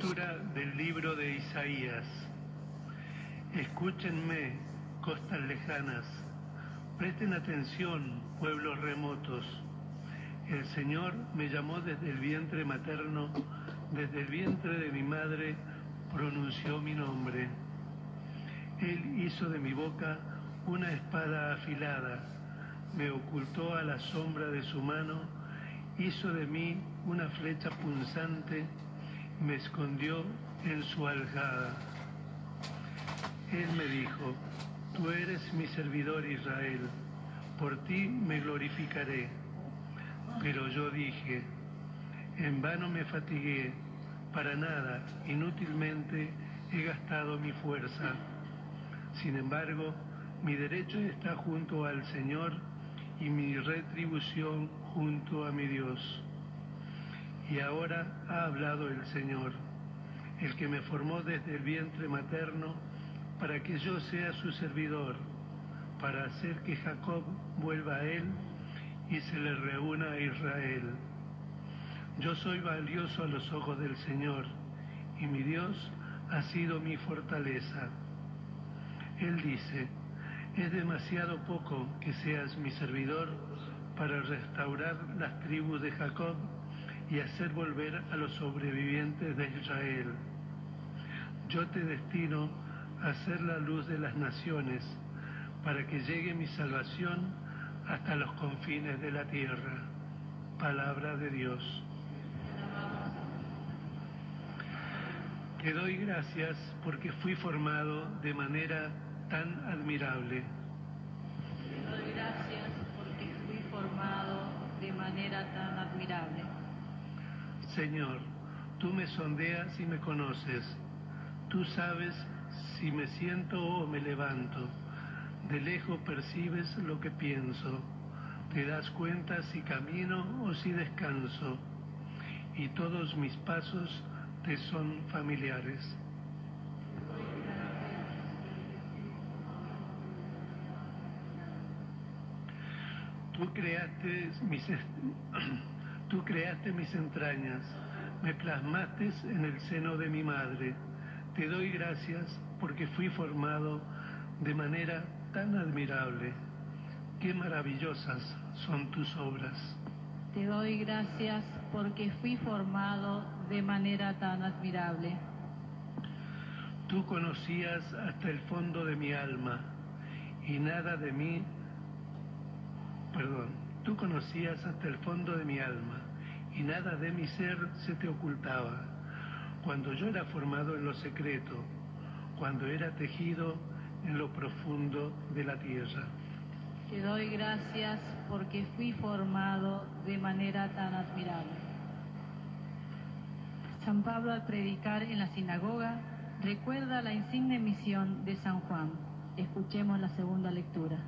Lectura del libro de Isaías. Escúchenme, costas lejanas. Presten atención, pueblos remotos. El Señor me llamó desde el vientre materno, desde el vientre de mi madre pronunció mi nombre. Él hizo de mi boca una espada afilada, me ocultó a la sombra de su mano, hizo de mí una flecha punzante, me escondió en su aljada. Él me dijo, tú eres mi servidor Israel, por ti me glorificaré. Pero yo dije, en vano me fatigué, para nada, inútilmente he gastado mi fuerza. Sin embargo, mi derecho está junto al Señor y mi retribución junto a mi Dios. Y ahora ha hablado el Señor, el que me formó desde el vientre materno para que yo sea su servidor, para hacer que Jacob vuelva a él y se le reúna a Israel. Yo soy valioso a los ojos del Señor y mi Dios ha sido mi fortaleza. Él dice, es demasiado poco que seas mi servidor para restaurar las tribus de Jacob y hacer volver a los sobrevivientes de Israel. Yo te destino a ser la luz de las naciones para que llegue mi salvación hasta los confines de la tierra. Palabra de Dios. Te doy gracias porque fui formado de manera tan admirable. Te doy gracias porque fui formado de manera tan admirable. Señor, tú me sondeas y me conoces. Tú sabes si me siento o me levanto. De lejos percibes lo que pienso. Te das cuenta si camino o si descanso. Y todos mis pasos te son familiares. Tú creaste mis, tú creaste mis entrañas, me plasmaste en el seno de mi madre. Te doy gracias porque fui formado de manera tan admirable. Qué maravillosas son tus obras. Te doy gracias porque fui formado de manera tan admirable. Tú conocías hasta el fondo de mi alma y nada de mí, perdón, tú conocías hasta el fondo de mi alma y nada de mi ser se te ocultaba. Cuando yo era formado en lo secreto, cuando era tejido en lo profundo de la tierra. Te doy gracias porque fui formado de manera tan admirable. San Pablo al predicar en la sinagoga recuerda la insigne misión de San Juan. Escuchemos la segunda lectura.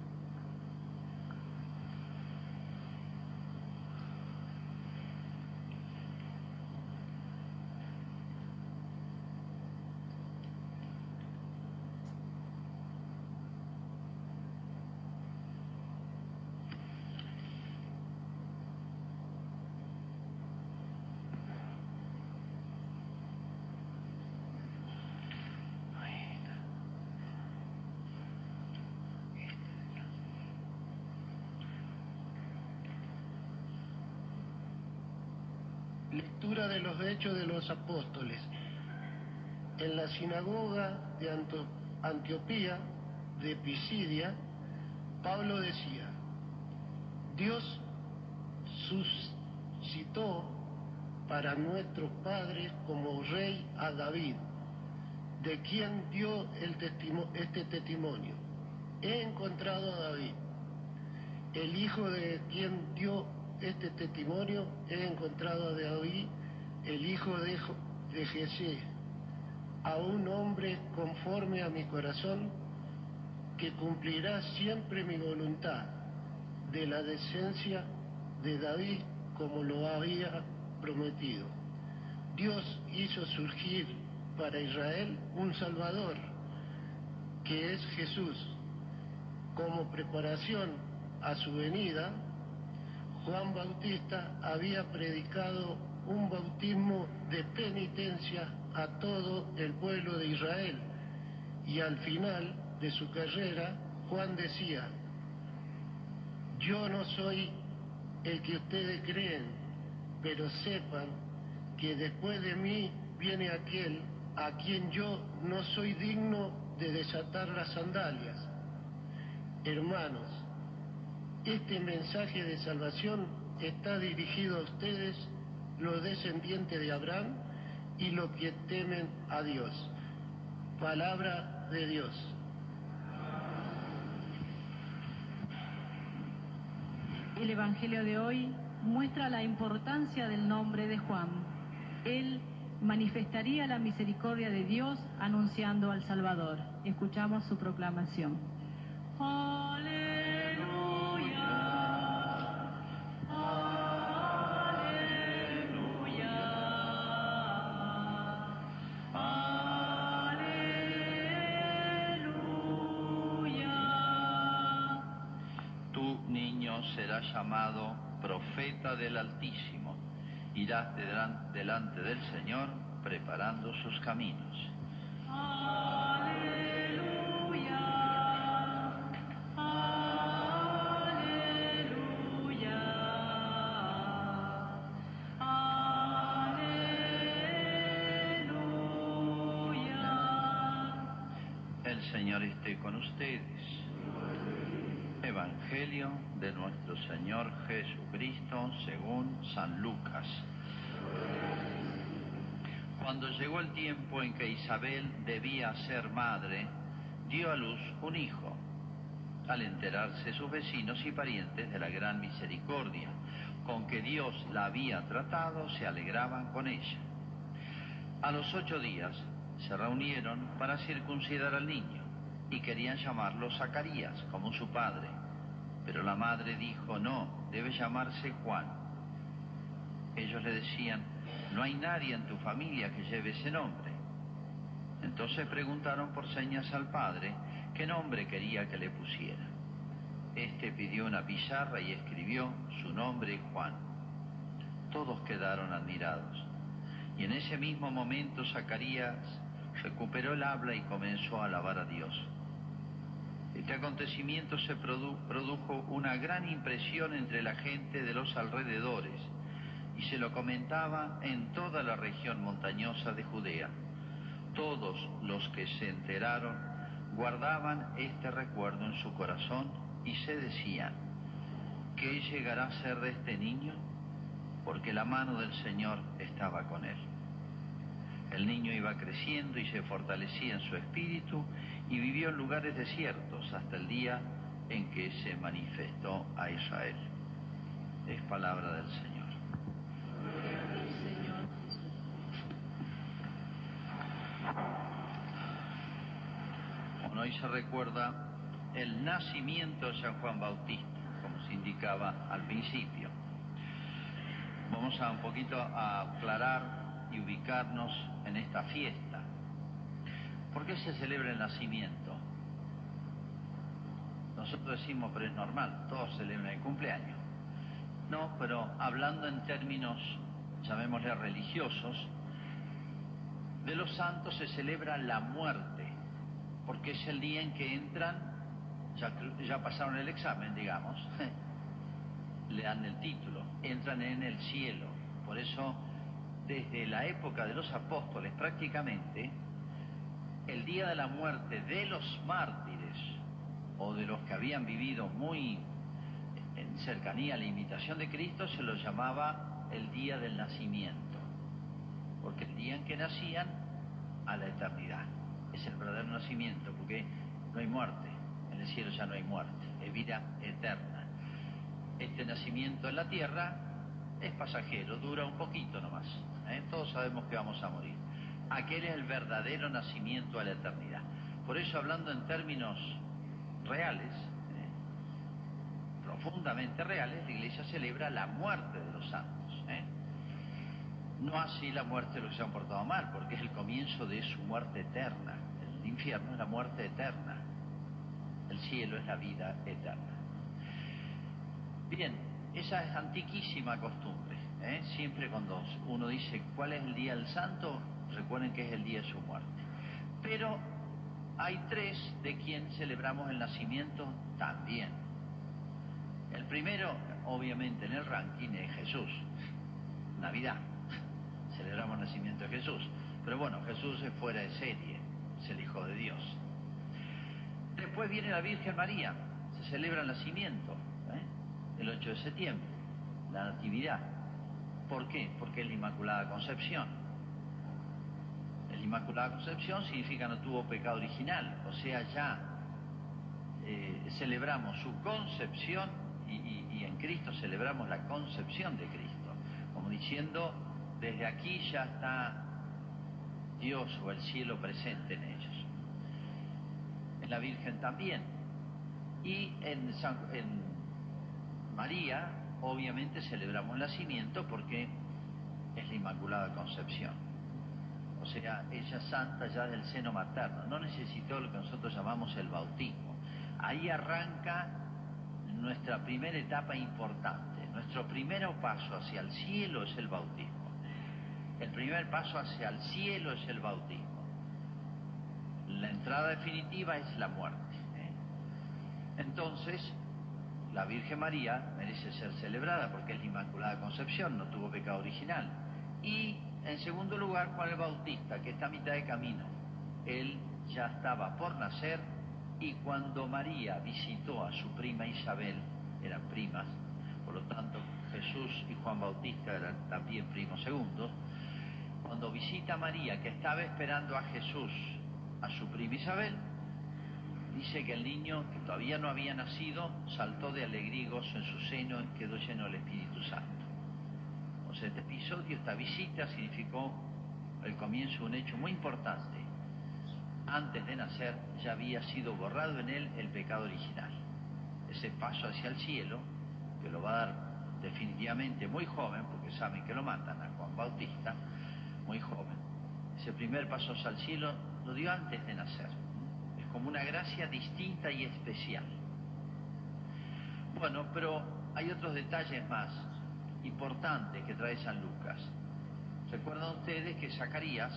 Lectura de los De los Apóstoles. En la sinagoga de Antioquía, de Pisidia, Pablo decía, Dios suscitó para nuestros padres como rey a David, de quien dio el este testimonio. He encontrado a David, el hijo de quien dio este testimonio he encontrado a David, el hijo de, de a un hombre conforme a mi corazón, que cumplirá siempre mi voluntad, de la decencia de David como lo había prometido. Dios hizo surgir para Israel un Salvador, que es Jesús, como preparación a su venida Juan Bautista había predicado un bautismo de penitencia a todo el pueblo de Israel. Y al final de su carrera, Juan decía, yo no soy el que ustedes creen, pero sepan que después de mí viene aquel a quien yo no soy digno de desatar las sandalias. Hermanos, este mensaje de salvación está dirigido a ustedes, los descendientes de Abraham, y los que temen a Dios. Palabra de Dios. El Evangelio de hoy muestra la importancia del nombre de Juan. Él manifestaría la misericordia de Dios anunciando al Salvador. Escuchamos su proclamación. Llamado profeta del Altísimo. Irás delante del Señor preparando sus caminos. El Señor esté con ustedes. Evangelio de nuestro Señor Jesucristo según San Lucas. Cuando llegó el tiempo en que Isabel debía ser madre, dio a luz un hijo. Al enterarse sus vecinos y parientes de la gran misericordia con que Dios la había tratado, se alegraban con ella. A los ocho días se reunieron para circuncidar al niño y querían llamarlo Zacarías como su padre. Pero la madre dijo, no, debe llamarse Juan. Ellos le decían, no hay nadie en tu familia que lleve ese nombre. Entonces preguntaron por señas al padre qué nombre quería que le pusiera. Este pidió una pizarra y escribió su nombre Juan. Todos quedaron admirados. Y en ese mismo momento Zacarías recuperó el habla y comenzó a alabar a Dios. Este acontecimiento se produjo una gran impresión entre la gente de los alrededores y se lo comentaba en toda la región montañosa de Judea. Todos los que se enteraron guardaban este recuerdo en su corazón y se decían, ¿qué llegará a ser de este niño? Porque la mano del Señor estaba con él. El niño iba creciendo y se fortalecía en su espíritu y vivió en lugares desiertos hasta el día en que se manifestó a Israel. Es palabra del Señor. Bueno, hoy se recuerda el nacimiento de San Juan Bautista, como se indicaba al principio. Vamos a un poquito a aclarar y ubicarnos en esta fiesta ¿Por qué se celebra el nacimiento? Nosotros decimos, pero es normal, todos celebran el cumpleaños. No, pero hablando en términos, llamémosle religiosos, de los santos se celebra la muerte, porque es el día en que entran, ya, ya pasaron el examen, digamos, le dan el título, entran en el cielo. Por eso, desde la época de los apóstoles prácticamente, el día de la muerte de los mártires o de los que habían vivido muy en cercanía a la imitación de Cristo se lo llamaba el día del nacimiento, porque el día en que nacían a la eternidad. Es el verdadero nacimiento, porque no hay muerte, en el cielo ya no hay muerte, es vida eterna. Este nacimiento en la tierra es pasajero, dura un poquito nomás, ¿eh? todos sabemos que vamos a morir aquel es el verdadero nacimiento a la eternidad. Por eso, hablando en términos reales, eh, profundamente reales, la Iglesia celebra la muerte de los santos. Eh. No así la muerte de los que se han portado mal, porque es el comienzo de su muerte eterna. El infierno es la muerte eterna. El cielo es la vida eterna. Bien, esa es antiquísima costumbre. ¿Eh? Siempre cuando uno dice cuál es el día del santo, recuerden que es el día de su muerte. Pero hay tres de quien celebramos el nacimiento también. El primero, obviamente, en el ranking es Jesús, Navidad. Celebramos el nacimiento de Jesús. Pero bueno, Jesús es fuera de serie, es el Hijo de Dios. Después viene la Virgen María, se celebra el nacimiento, ¿eh? el 8 de septiembre, la Natividad. ¿Por qué? Porque es la Inmaculada Concepción. La Inmaculada Concepción significa no tuvo pecado original, o sea, ya eh, celebramos su concepción y, en Cristo celebramos la concepción de Cristo, como diciendo, desde aquí ya está Dios o el cielo presente en ellos. En la Virgen también. Y en María, obviamente celebramos el nacimiento porque es la Inmaculada Concepción. O sea, ella es santa ya del seno materno, no necesitó lo que nosotros llamamos el bautismo. Ahí arranca nuestra primera etapa importante. Nuestro primer paso hacia el cielo es el bautismo. El primer paso hacia el cielo es el bautismo. La entrada definitiva es la muerte. ¿eh? Entonces, la Virgen María merece ser celebrada porque es la Inmaculada Concepción, no tuvo pecado original. Y en segundo lugar, Juan el Bautista, que está a mitad de camino. Él ya estaba por nacer y cuando María visitó a su prima Isabel, eran primas, por lo tanto Jesús y Juan Bautista eran también primos segundos, cuando visita a María, que estaba esperando a Jesús, a su prima Isabel, dice que el niño, que todavía no había nacido, saltó de alegría y gozo en su seno y quedó lleno del Espíritu Santo. O sea, este episodio, esta visita, significó el comienzo de un hecho muy importante. Antes de nacer ya había sido borrado en él el pecado original. Ese paso hacia el cielo, que lo va a dar definitivamente muy joven, porque saben que lo matan a Juan Bautista, muy joven. Ese primer paso al cielo lo dio antes de nacer. Como una gracia distinta y especial. Bueno, pero hay otros detalles más importantes que trae San Lucas. ¿Recuerdan ustedes que Zacarías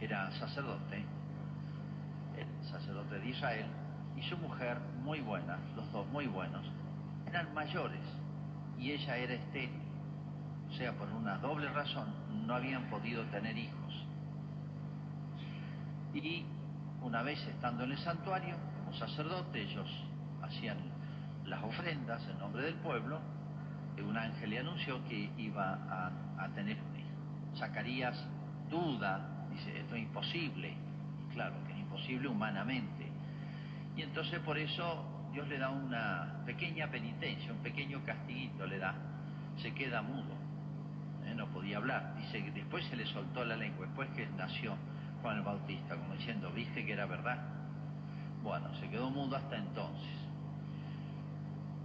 era sacerdote, el sacerdote de Israel, y su mujer muy buena, los dos muy buenos, eran mayores y ella era estéril. O sea, por una doble razón, no habían podido tener hijos. Y una vez estando en el santuario, como sacerdote, ellos hacían las ofrendas en nombre del pueblo, un ángel le anunció que iba a, a tener un hijo. Zacarías duda, dice, esto es imposible. Y claro, que es imposible humanamente. Y entonces por eso Dios le da una pequeña penitencia, un pequeño castiguito le da. Se queda mudo. ¿eh? No podía hablar. Dice que después se le soltó la lengua, después que nació El Bautista, como diciendo, ¿viste que era verdad? Bueno, se quedó mudo hasta entonces.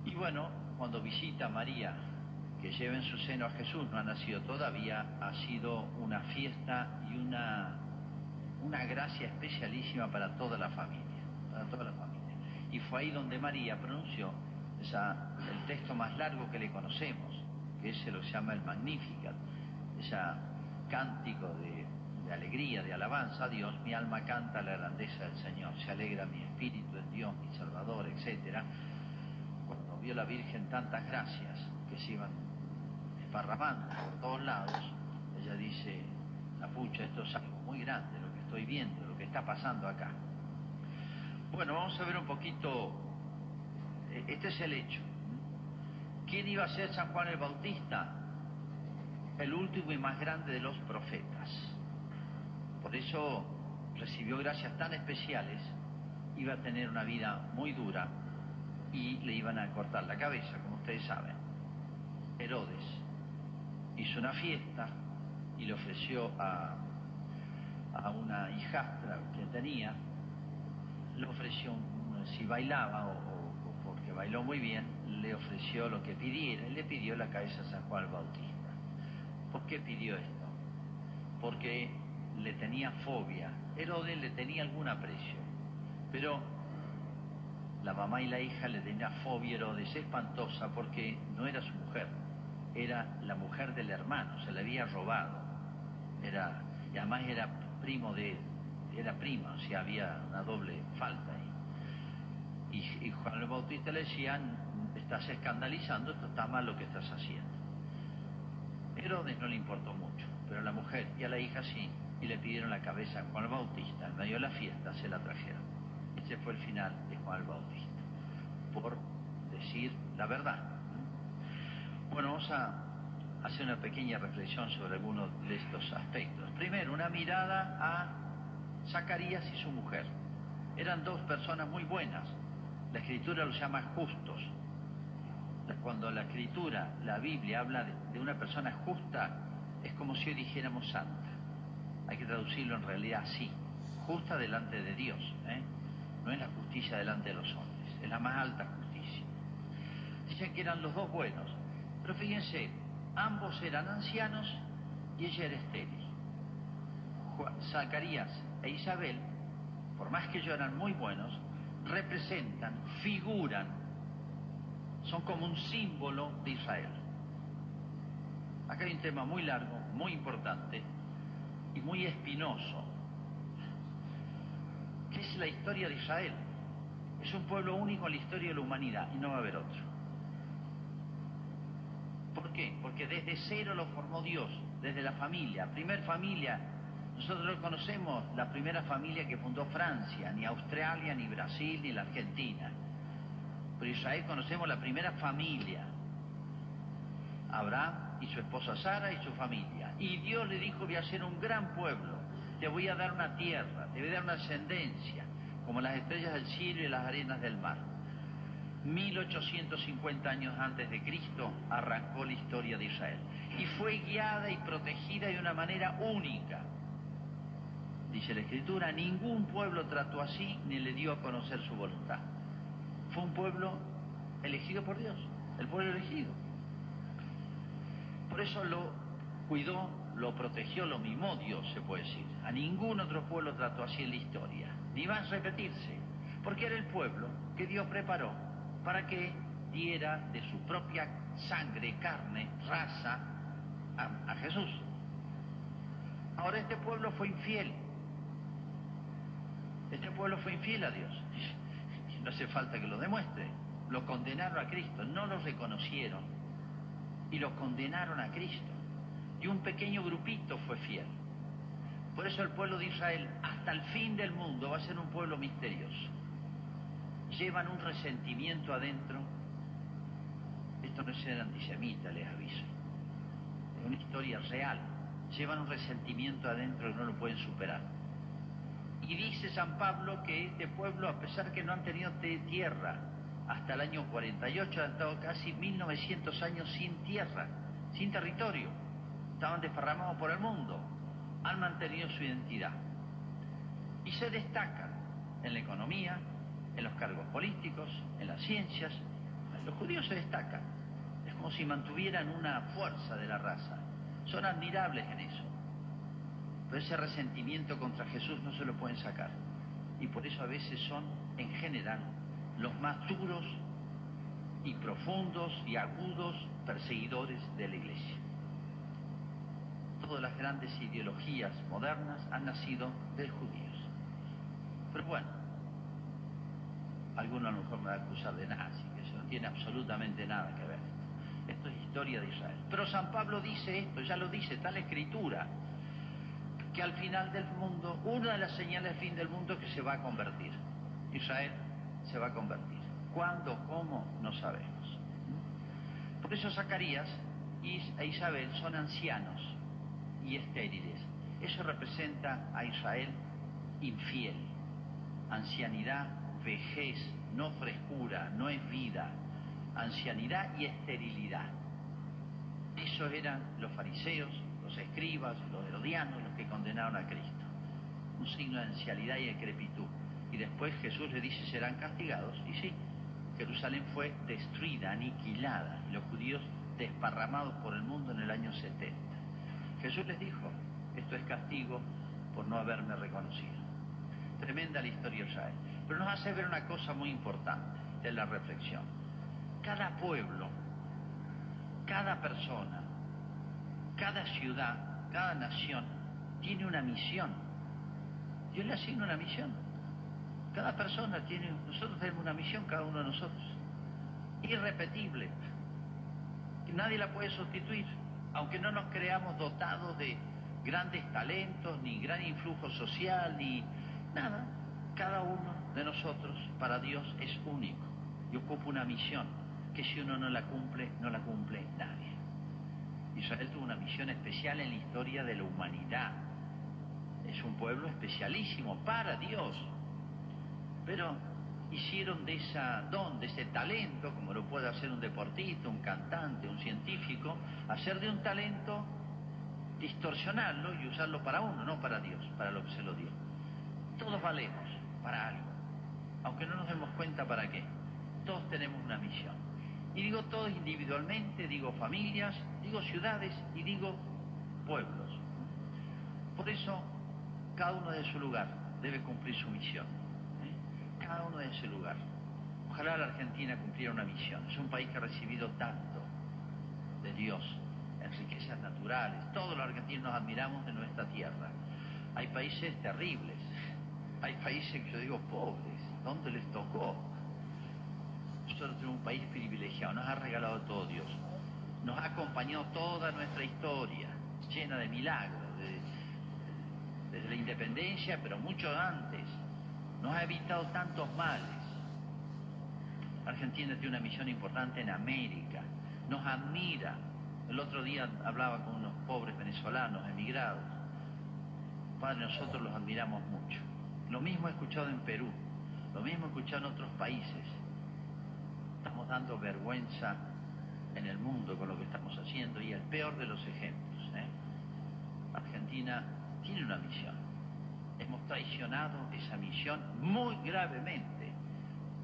Y bueno, cuando visita a María, que lleva en su seno a Jesús, no ha nacido todavía, ha sido una fiesta y una, una gracia especialísima para toda la familia, para toda la familia. Y fue ahí donde María pronunció el texto más largo que le conocemos, que es lo se llama el Magnificat, ese cántico de, de alegría, de alabanza a Dios, mi alma canta la grandeza del Señor, se alegra mi espíritu en Dios, mi Salvador, etcétera. Cuando vio la Virgen tantas gracias que se iban esparramando por todos lados, ella dice, la pucha, esto es algo muy grande, lo que estoy viendo, lo que está pasando acá. Bueno, vamos a ver un poquito, este es el hecho. ¿Quién iba a ser San Juan el Bautista? El último y más grande de los profetas. Por eso recibió gracias tan especiales, iba a tener una vida muy dura y le iban a cortar la cabeza, como ustedes saben. Herodes hizo una fiesta y le ofreció a, a una hijastra que tenía, le ofreció, si bailaba o, o, porque bailó muy bien, le ofreció lo que pidiera, y le pidió la cabeza a San Juan Bautista. ¿Por qué pidió esto? Porque le tenía fobia. Herodes le tenía algún aprecio, pero la mamá y la hija le tenían fobia Herodes espantosa porque no era su mujer, era la mujer del hermano, se le había robado. Era, y además era primo de era prima, o sea, había una doble falta ahí. Y, y Juan el Bautista le decían, estás escandalizando, esto está mal lo que estás haciendo. Herodes no le importó mucho, pero a la mujer y a la hija sí, y le pidieron la cabeza a Juan Bautista, en medio de la fiesta se la trajeron. Ese fue el final de Juan Bautista, por decir la verdad. Bueno, vamos a hacer una pequeña reflexión sobre algunos de estos aspectos. Primero, una mirada a Zacarías y su mujer. Eran dos personas muy buenas. La escritura los llama justos. Cuando la escritura, la Biblia, habla de, de una persona justa, es como si hoy dijéramos santa. Hay que traducirlo en realidad así. Justa delante de Dios. ¿eh? No es la justicia delante de los hombres, es la más alta justicia. Dicen que eran los dos buenos. Pero fíjense, ambos eran ancianos y ella era estéril. Zacarías e Isabel, por más que ellos eran muy buenos, representan, figuran, son como un símbolo de Israel. Acá hay un tema muy largo, muy importante y muy espinoso, que es la historia de Israel. Es un pueblo único en la historia de la humanidad y no va a haber otro. ¿Por qué? Porque desde cero lo formó Dios, desde la familia, primer familia. Nosotros no conocemos la primera familia que fundó Francia, ni Australia, ni Brasil, ni la Argentina. Pero Israel conocemos la primera familia. Abraham y su esposa Sara y su familia. Y Dios le dijo, voy a ser un gran pueblo, te voy a dar una tierra, te voy a dar una ascendencia, como las estrellas del cielo y las arenas del mar. 1850 años antes de Cristo arrancó la historia de Israel y fue guiada y protegida de una manera única. Dice la Escritura, ningún pueblo trató así ni le dio a conocer su voluntad. Fue un pueblo elegido por Dios, el pueblo elegido. Por eso lo cuidó, lo protegió, lo mimó Dios, se puede decir. A ningún otro pueblo trató así en la historia, ni va a repetirse, porque era el pueblo que Dios preparó para que diera de su propia sangre, carne, raza a, a, Jesús. Ahora este pueblo fue infiel. Este pueblo fue infiel a Dios. No hace falta que lo demuestre. Lo condenaron a Cristo, no lo reconocieron y lo condenaron a Cristo. Y un pequeño grupito fue fiel. Por eso el pueblo de Israel hasta el fin del mundo va a ser un pueblo misterioso llevan un resentimiento adentro. Esto no es ser antisemita, les aviso. Es una historia real. Llevan un resentimiento adentro y no lo pueden superar. Y dice San Pablo que este pueblo, a pesar que no han tenido tierra hasta el año 48, han estado casi 1900 años sin tierra, sin territorio. Estaban desparramados por el mundo. Han mantenido su identidad. Y se destacan en la economía, en los cargos políticos, en las ciencias. Los judíos se destacan. Es como si mantuvieran una fuerza de la raza. Son admirables en eso. Pero ese resentimiento contra Jesús no se lo pueden sacar. Y por eso a veces son, en general, los más duros y profundos y agudos perseguidores de la iglesia. Todas las grandes ideologías modernas han nacido de judíos. Pero bueno, alguno a lo mejor me va a acusar de nazi, que eso no tiene absolutamente nada que ver. Esto es historia de Israel. Pero San Pablo dice esto, ya lo dice, la escritura, que al final del mundo, una de las señales del fin del mundo es que se va a convertir. Israel se va a convertir. ¿Cuándo? ¿Cómo? No sabemos. Por eso Zacarías e Isabel son ancianos y estériles. Eso representa a Israel infiel, ancianidad vejez, no frescura, no es vida, ancianidad y esterilidad. Esos eran los fariseos, los escribas, los herodianos, los que condenaron a Cristo. Un signo de ancianidad y decrepitud. Y después Jesús le dice serán castigados. Y sí, Jerusalén fue destruida, aniquilada, los judíos desparramados por el mundo en el año 70. Jesús les dijo, esto es castigo por no haberme reconocido. Tremenda la historia de Israel. Pero nos hace ver una cosa muy importante de la reflexión. Cada pueblo, cada persona, cada ciudad, cada nación tiene una misión. Dios le asigna una misión. Cada persona tiene, nosotros tenemos una misión, cada uno de nosotros. Irrepetible. Que nadie la puede sustituir. Aunque no nos creamos dotados de grandes talentos, ni gran influjo social, ni nada. Cada uno de nosotros para Dios es único y ocupa una misión que si uno no la cumple, no la cumple nadie. Israel tuvo una misión especial en la historia de la humanidad. Es un pueblo especialísimo para Dios. Pero hicieron de esa don, de ese talento, como lo puede hacer un deportista, un cantante, un científico, hacer de un talento, distorsionarlo y usarlo para uno, no para Dios, para lo que se lo dio. Todos valemos para algo, aunque no nos demos cuenta para qué. Todos tenemos una misión. Y digo todos individualmente, digo familias, digo ciudades y digo pueblos. Por eso, cada uno de su lugar debe cumplir su misión. Cada uno de su lugar. Ojalá la Argentina cumpliera una misión. Es un país que ha recibido tanto de Dios en riquezas naturales. Todos los argentinos nos admiramos de nuestra tierra. Hay países terribles. Hay países que yo digo pobres. ¿Dónde les tocó? nosotros tenemos un país privilegiado, nos ha regalado todo Dios, nos ha acompañado toda nuestra historia, llena de milagros, desde la independencia, pero mucho antes, nos ha evitado tantos males. Argentina tiene una misión importante en América, nos admira. El otro día hablaba con unos pobres venezolanos emigrados. Padre, nosotros los admiramos mucho. Lo mismo he escuchado en Perú, lo mismo he escuchado en otros países estamos dando vergüenza en el mundo con lo que estamos haciendo y el peor de los ejemplos. ¿eh? Argentina tiene una misión. Hemos traicionado esa misión muy gravemente.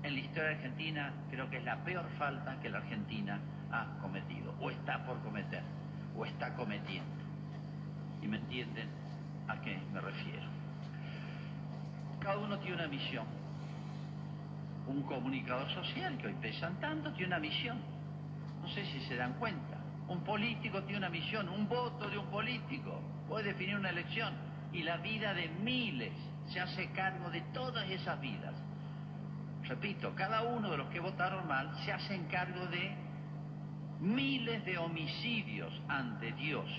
En la historia argentina creo que es la peor falta que la Argentina ha cometido, o está por cometer, o está cometiendo. ¿Y me entienden a qué me refiero? Cada uno tiene una misión un comunicador social que hoy pesan tanto tiene una misión. No sé si se dan cuenta. Un político tiene una misión, un voto de un político puede definir una elección y la vida de miles se hace cargo de todas esas vidas. Repito, cada uno de los que votaron mal se hace cargo de miles de homicidios ante Dios.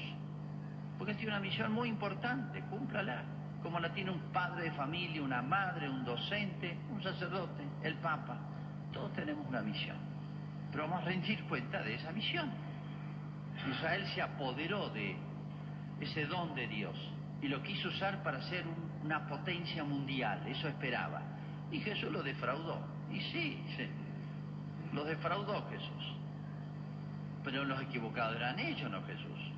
Porque tiene una misión muy importante, cúmplala como la tiene un padre de familia, una madre, un docente, un sacerdote, el Papa. Todos tenemos una misión. Pero vamos a rendir cuenta de esa misión. Israel se apoderó de ese don de Dios y lo quiso usar para ser una potencia mundial, eso esperaba. Y Jesús lo defraudó. Y sí, sí, lo defraudó Jesús. Pero los equivocados eran ellos, no Jesús.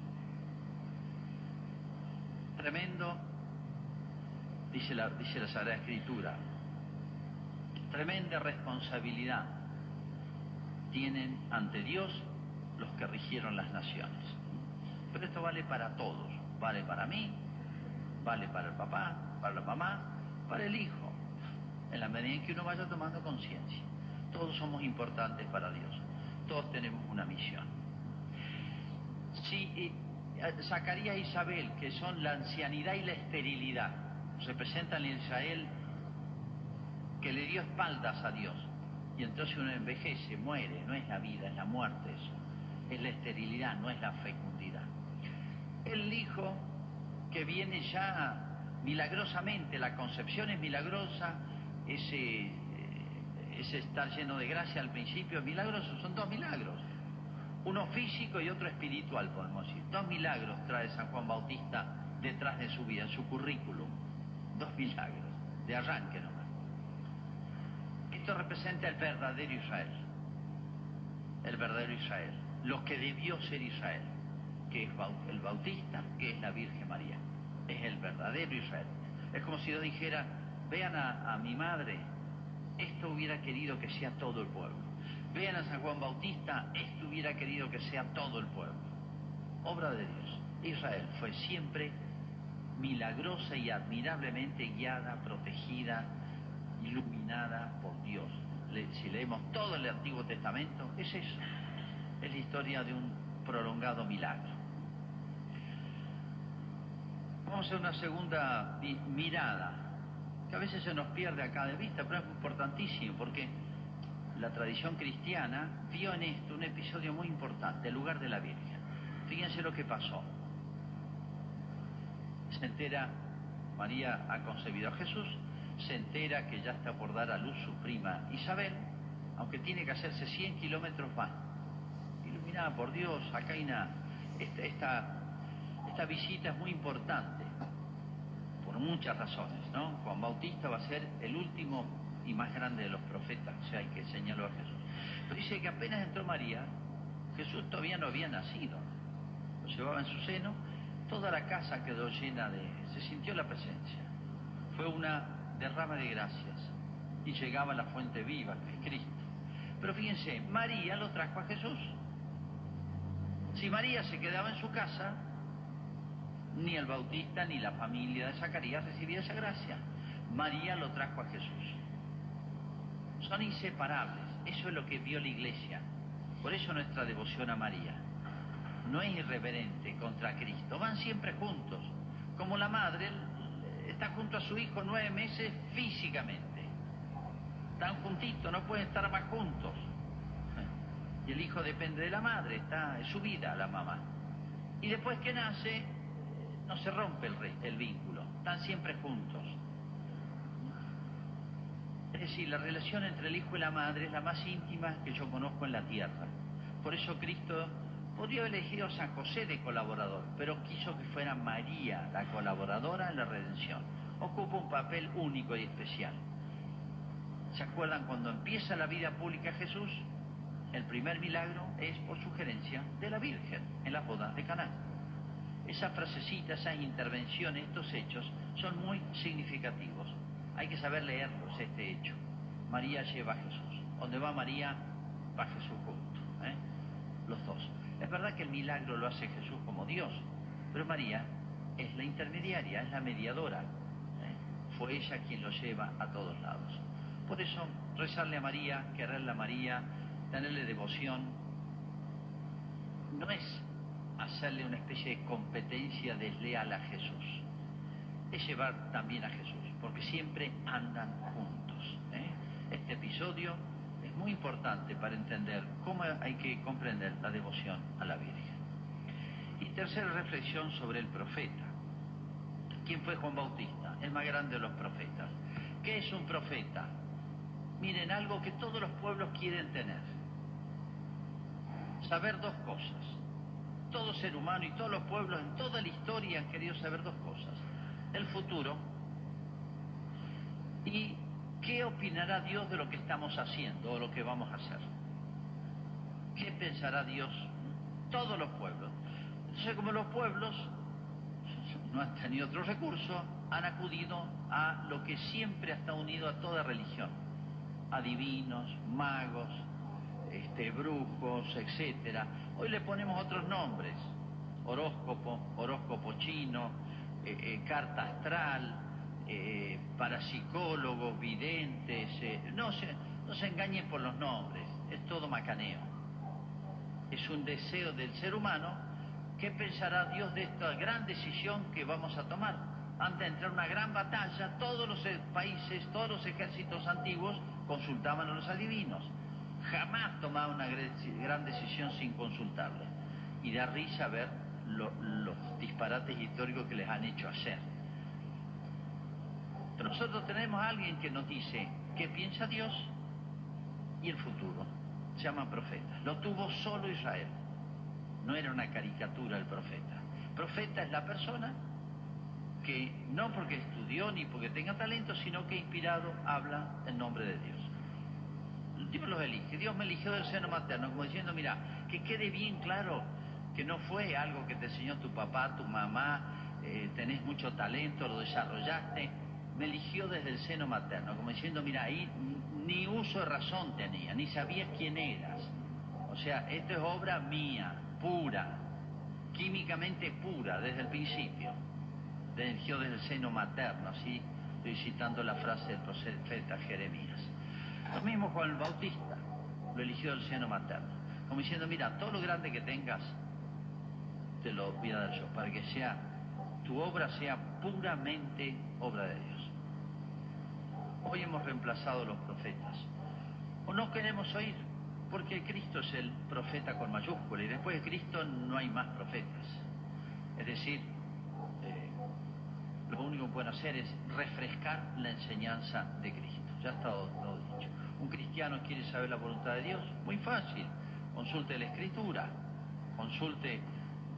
Tremendo dice la, dice la Sagrada Escritura. Tremenda responsabilidad tienen ante Dios los que rigieron las naciones. Pero esto vale para todos, vale para mí, vale para el papá, para la mamá, para el hijo, en la medida en que uno vaya tomando conciencia. Todos somos importantes para Dios, todos tenemos una misión. Si eh, Zacarías e Isabel, que son la ancianidad y la esterilidad, representan en Israel que le dio espaldas a Dios. Y entonces uno envejece, muere, no es la vida, es la muerte eso. Es la esterilidad, no es la fecundidad. El hijo que viene ya milagrosamente, la concepción es milagrosa, ese, eh, ese estar lleno de gracia al principio es milagroso, son dos milagros. Uno físico y otro espiritual, podemos decir. Dos milagros trae San Juan Bautista detrás de su vida, en su currículum dos milagros, de arranque nomás. Esto representa el verdadero Israel, el verdadero Israel, lo que debió ser Israel, que es el Bautista, que es la Virgen María, es el verdadero Israel. Es como si yo dijera, vean a, a mi madre, esto hubiera querido que sea todo el pueblo. Vean a San Juan Bautista, esto hubiera querido que sea todo el pueblo. Obra de Dios. Israel fue siempre milagrosa y admirablemente guiada, protegida, iluminada por Dios. si leemos todo el Antiguo Testamento, es eso. Es la historia de un prolongado milagro. Vamos a hacer una segunda mirada, que a veces se nos pierde acá de vista, pero es importantísimo porque la tradición cristiana vio en esto un episodio muy importante, el lugar de la Virgen. Fíjense lo que pasó. Se entera, María ha concebido a Jesús, se entera que ya está por dar a luz su prima Isabel, aunque tiene que hacerse 100 kilómetros más. Iluminada por Dios, acá hay una, esta, esta, visita es muy importante, muchas razones, ¿no? Juan Bautista va a ser el último y más grande de los profetas, o sea, que señaló a Jesús. Pero dice que apenas entró María, Jesús todavía no había nacido. Lo llevaba en su seno, toda la casa quedó llena de... se sintió la presencia. Fue una derrama de gracias y llegaba la fuente viva, que es Cristo. Pero fíjense, María lo trajo a Jesús. Si María se quedaba en su casa, ni el Bautista ni la familia de Zacarías recibía esa gracia. María lo trajo a Jesús. Son inseparables. Eso es lo que vio la iglesia. Por eso nuestra devoción a María. No es irreverente contra Cristo. Van siempre juntos. Como la madre está junto a su hijo nueve meses físicamente están juntitos, no pueden estar más juntos. Y el hijo depende de la madre, está, es su vida la mamá. Y después que nace, no se rompe el, vínculo, están siempre juntos. Es decir, la relación entre el hijo y la madre es la más íntima que yo conozco en la tierra. Por eso Cristo podría haber elegido a San José de colaborador, pero quiso que fuera María la colaboradora en la redención. Ocupa un papel único y especial. ¿Se acuerdan cuando empieza la vida pública Jesús? El primer milagro es por sugerencia de la Virgen en la boda de Caná. Esa frasecita, esas intervenciones, estos hechos son muy significativos. Hay que saber leerlos, este hecho. María lleva a Jesús. Donde va María, va Jesús junto. ¿eh? Los dos. Es verdad que el milagro lo hace Jesús como Dios, pero María es la intermediaria, es la mediadora. ¿eh? Fue ella quien lo lleva a todos lados. Por eso, rezarle a María, quererle a María, tenerle devoción, no es hacerle una especie de competencia desleal a Jesús, es llevar también a Jesús, porque siempre andan juntos. ¿eh? Este episodio es muy importante para entender cómo hay que comprender la devoción a la Virgen. Y tercera reflexión sobre el profeta. ¿Quién fue Juan Bautista? El más grande de los profetas. ¿Qué es un profeta? miren algo que todos los pueblos quieren tener. Saber dos cosas. Todo ser humano y todos los pueblos en toda la historia han querido saber dos cosas. El futuro y qué opinará Dios de lo que estamos haciendo o lo que vamos a hacer. ¿Qué pensará Dios? Todos los pueblos. Entonces, como los pueblos no han tenido otro recurso, han acudido a lo que siempre estado unido a toda religión, adivinos, magos, este, brujos, etcétera. Hoy le ponemos otros nombres, horóscopo, horóscopo chino, eh, eh, carta astral, eh, parapsicólogos, videntes, no, se, no se engañen por los nombres, es todo macaneo. Es un deseo del ser humano. ¿Qué pensará Dios de esta gran decisión que vamos a tomar? Antes de entrar en una gran batalla, todos los países, todos los ejércitos antiguos consultaban a los adivinos. Jamás tomaban una gran decisión sin consultarle. Y da risa ver los disparates históricos que les han hecho hacer. Pero nosotros tenemos a alguien que nos dice qué piensa Dios y el futuro. Se llama profeta. Lo tuvo solo Israel. No era una caricatura el profeta. Profeta es la persona que no porque estudió ni porque tenga talento, sino que inspirado habla en nombre de Dios. Dios Dios me eligió del seno materno, como diciendo, mira, que quede bien claro que no fue algo que te enseñó tu papá, tu mamá, eh, tenés mucho talento, lo desarrollaste, me eligió desde el seno materno, como diciendo, mira, ahí ni uso de razón tenía, ni sabías quién eras. O sea, esto es obra mía, pura, químicamente pura, desde el principio. Te eligió desde el seno materno, así estoy citando la frase del profeta Jeremías. Lo mismo Juan el Bautista, lo eligió del seno materno. Como diciendo, mira, todo lo grande que tengas, te lo voy a dar para que sea tu obra sea puramente obra de Dios. Hoy hemos reemplazado los profetas. O no queremos oír, porque Cristo es el profeta con mayúscula y después de Cristo no hay más profetas. Es decir, eh, lo único que pueden hacer es refrescar la enseñanza de Cristo. Ya está todo, todo dicho. Un cristiano quiere saber la voluntad de Dios, muy fácil. Consulte la escritura, consulte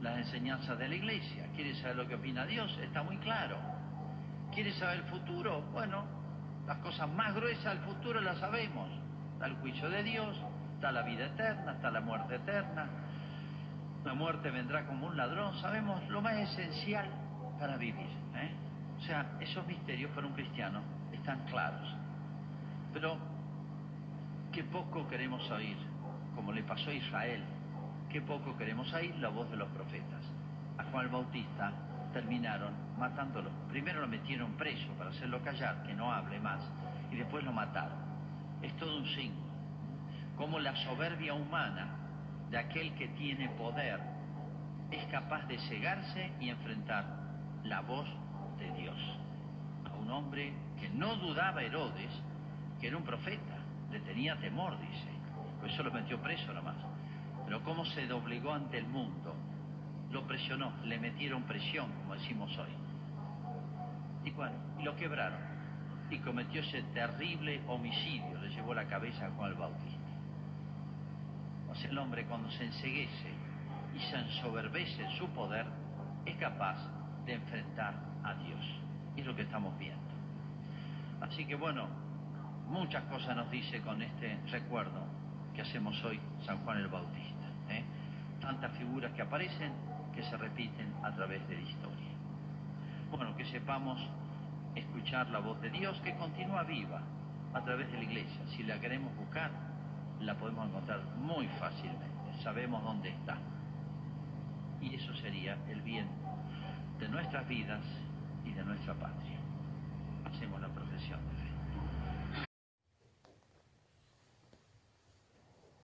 las enseñanzas de la iglesia. ¿Quiere saber lo que opina Dios? Está muy claro. ¿Quiere saber el futuro? Bueno, las cosas más gruesas del futuro las sabemos. Está el juicio de Dios, está la vida eterna, está la muerte eterna. La muerte vendrá como un ladrón. Sabemos lo más esencial para vivir. ¿eh? O sea, esos misterios para un cristiano están claros. Pero qué poco queremos oír, como le pasó a Israel qué poco queremos oír la voz de los profetas. A Juan el Bautista terminaron matándolo. Primero lo metieron preso para hacerlo callar, que no hable más, y después lo mataron. Es todo un signo. Como la soberbia humana de aquel que tiene poder es capaz de cegarse y enfrentar la voz de Dios. A un hombre que no dudaba Herodes, que era un profeta, le tenía temor, dice. Por eso lo metió preso nomás. Pero cómo se doblegó ante el mundo, lo presionó, le metieron presión, como decimos hoy. Y bueno, y lo quebraron. Y cometió ese terrible homicidio, le llevó la cabeza a Juan el Bautista. O sea, el hombre cuando se enseguece y se ensoberbece en su poder, es capaz de enfrentar a Dios. Y es lo que estamos viendo. Así que bueno, muchas cosas nos dice con este recuerdo que hacemos hoy San Juan el Bautista. ¿eh? Tantas figuras que aparecen que se repiten a través de la historia. Bueno, que sepamos escuchar la voz de Dios que continúa viva a través de la iglesia. Si la queremos buscar, la podemos encontrar muy fácilmente. Sabemos dónde está. Y eso sería el bien de nuestras vidas y de nuestra patria.